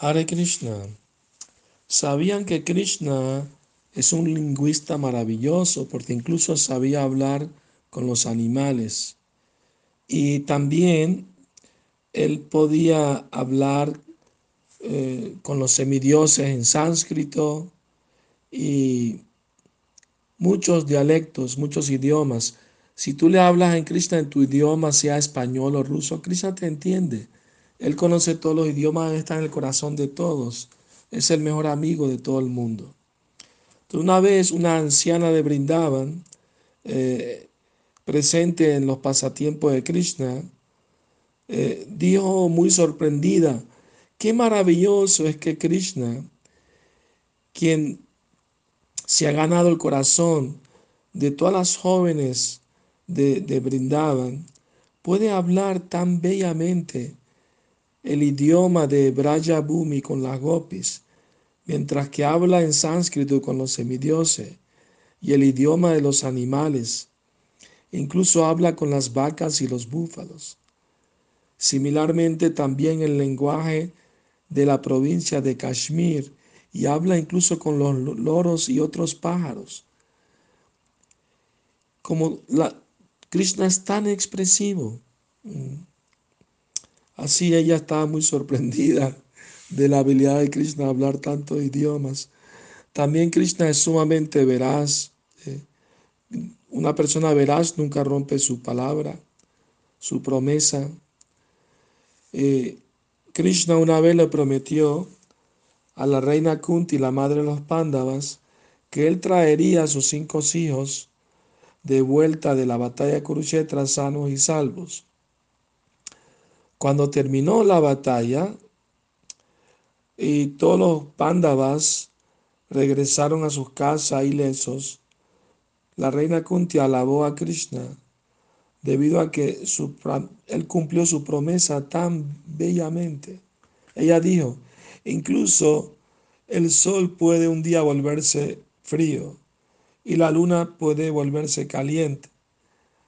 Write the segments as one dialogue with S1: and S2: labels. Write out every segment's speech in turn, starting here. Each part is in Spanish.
S1: Hare Krishna. ¿Sabían que Krishna es un lingüista maravilloso porque incluso sabía hablar con los animales? Y también él podía hablar eh, con los semidioses en sánscrito y muchos dialectos, muchos idiomas. Si tú le hablas en Krishna en tu idioma, sea español o ruso, Krishna te entiende. Él conoce todos los idiomas, está en el corazón de todos. Es el mejor amigo de todo el mundo. Una vez una anciana de Brindavan, eh, presente en los pasatiempos de Krishna, eh, dijo muy sorprendida, qué maravilloso es que Krishna, quien se ha ganado el corazón de todas las jóvenes de, de puede hablar tan bellamente el idioma de Braja Bhumi con las gopis, mientras que habla en sánscrito con los semidioses y el idioma de los animales. Incluso habla con las vacas y los búfalos. Similarmente también el lenguaje de la provincia de Kashmir y habla incluso con los loros y otros pájaros. Como la, Krishna es tan expresivo. Así ella estaba muy sorprendida de la habilidad de Krishna a hablar tantos idiomas. También Krishna es sumamente veraz. Eh, una persona veraz nunca rompe su palabra, su promesa. Eh, Krishna una vez le prometió a la reina Kunti, la madre de los Pándavas, que él traería a sus cinco hijos de vuelta de la batalla de Kurukshetra sanos y salvos. Cuando terminó la batalla y todos los pándavas regresaron a sus casas ilesos, la reina Kunti alabó a Krishna debido a que él cumplió su promesa tan bellamente. Ella dijo, incluso el sol puede un día volverse frío y la luna puede volverse caliente,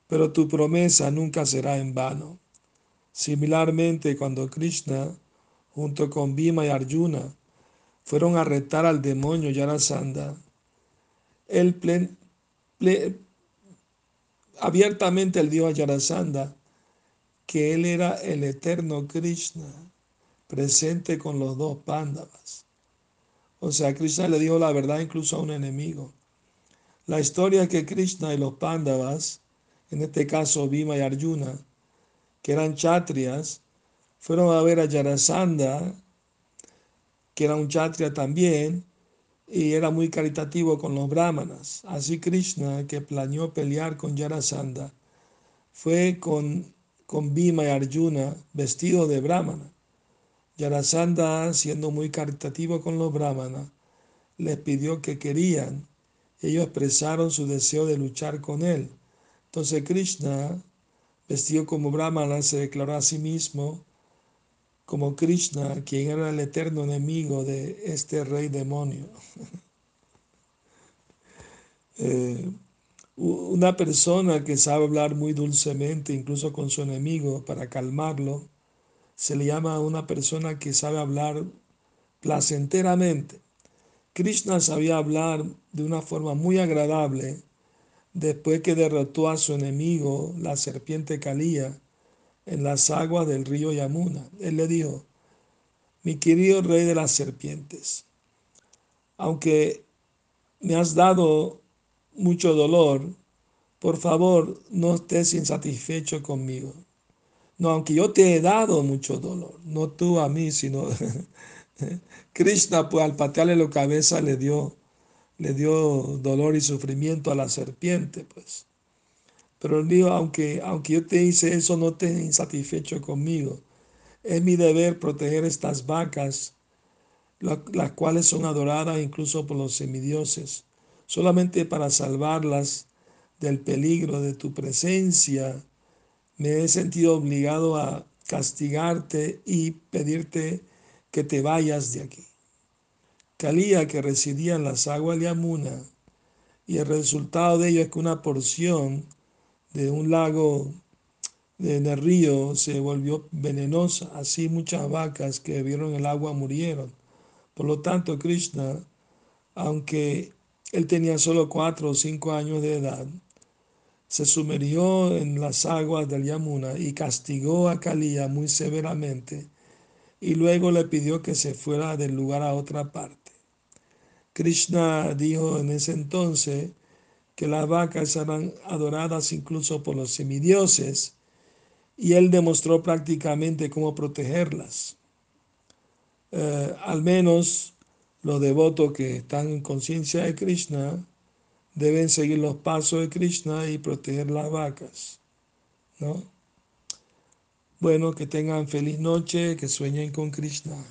S1: pero tu promesa nunca será en vano. Similarmente, cuando Krishna, junto con Bhima y Arjuna, fueron a retar al demonio Yarasandha, él abiertamente le dio a Yarasandha que él era el eterno Krishna, presente con los dos pándavas. O sea, Krishna le dijo la verdad incluso a un enemigo. La historia es que Krishna y los pándavas, en este caso Bhima y Arjuna, que eran chatrias, fueron a ver a Yarasandha, que era un chatria también, y era muy caritativo con los brahmanas. Así Krishna, que planeó pelear con Yarasandha, fue con, con Bhima y Arjuna vestido de brahmana. Yarasandha, siendo muy caritativo con los brahmanas, les pidió que querían. Ellos expresaron su deseo de luchar con él. Entonces Krishna Vestido como Brahmana, se declaró a sí mismo como Krishna, quien era el eterno enemigo de este rey demonio. Eh, una persona que sabe hablar muy dulcemente, incluso con su enemigo, para calmarlo, se le llama una persona que sabe hablar placenteramente. Krishna sabía hablar de una forma muy agradable después que derrotó a su enemigo, la serpiente Calía, en las aguas del río Yamuna. Él le dijo, mi querido rey de las serpientes, aunque me has dado mucho dolor, por favor no estés insatisfecho conmigo. No, aunque yo te he dado mucho dolor, no tú a mí, sino Krishna, pues al patearle la cabeza le dio le dio dolor y sufrimiento a la serpiente, pues. Pero él dijo, aunque, aunque yo te hice eso, no te insatisfecho conmigo. Es mi deber proteger estas vacas, las cuales son adoradas incluso por los semidioses, solamente para salvarlas del peligro de tu presencia. Me he sentido obligado a castigarte y pedirte que te vayas de aquí. Calía que residía en las aguas de Amuna, y el resultado de ello es que una porción de un lago en el río se volvió venenosa, así muchas vacas que vieron el agua murieron. Por lo tanto, Krishna, aunque él tenía solo cuatro o cinco años de edad, se sumergió en las aguas del Yamuna y castigó a Kalía muy severamente y luego le pidió que se fuera del lugar a otra parte. Krishna dijo en ese entonces que las vacas eran adoradas incluso por los semidioses y él demostró prácticamente cómo protegerlas. Eh, al menos los devotos que están en conciencia de Krishna deben seguir los pasos de Krishna y proteger las vacas. ¿no? Bueno, que tengan feliz noche, que sueñen con Krishna.